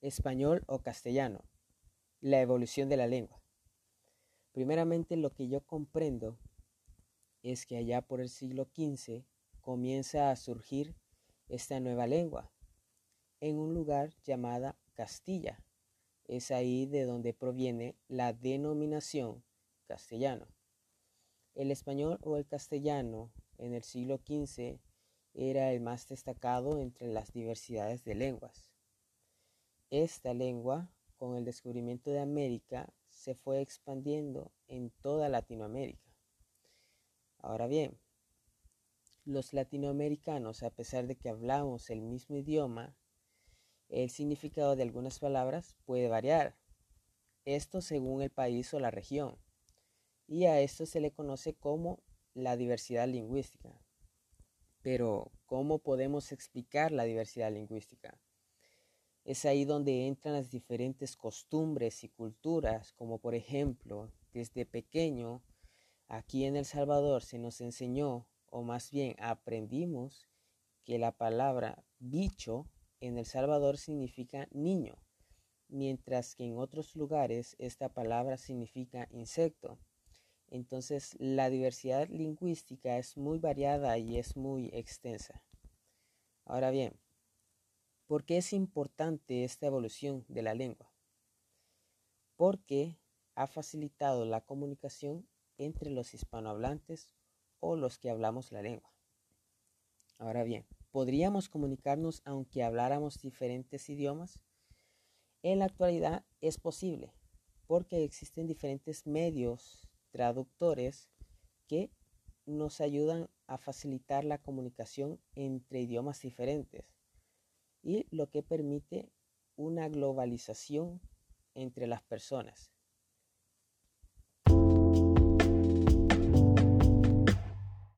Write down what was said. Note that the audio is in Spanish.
español o castellano, la evolución de la lengua. Primeramente lo que yo comprendo es que allá por el siglo XV comienza a surgir esta nueva lengua en un lugar llamada Castilla. Es ahí de donde proviene la denominación castellano. El español o el castellano en el siglo XV era el más destacado entre las diversidades de lenguas. Esta lengua, con el descubrimiento de América, se fue expandiendo en toda Latinoamérica. Ahora bien, los latinoamericanos, a pesar de que hablamos el mismo idioma, el significado de algunas palabras puede variar. Esto según el país o la región. Y a esto se le conoce como la diversidad lingüística. Pero, ¿cómo podemos explicar la diversidad lingüística? Es ahí donde entran las diferentes costumbres y culturas, como por ejemplo, desde pequeño, aquí en El Salvador se nos enseñó, o más bien aprendimos, que la palabra bicho en El Salvador significa niño, mientras que en otros lugares esta palabra significa insecto. Entonces la diversidad lingüística es muy variada y es muy extensa. Ahora bien, ¿por qué es importante esta evolución de la lengua? Porque ha facilitado la comunicación entre los hispanohablantes o los que hablamos la lengua. Ahora bien, ¿podríamos comunicarnos aunque habláramos diferentes idiomas? En la actualidad es posible, porque existen diferentes medios traductores que nos ayudan a facilitar la comunicación entre idiomas diferentes y lo que permite una globalización entre las personas.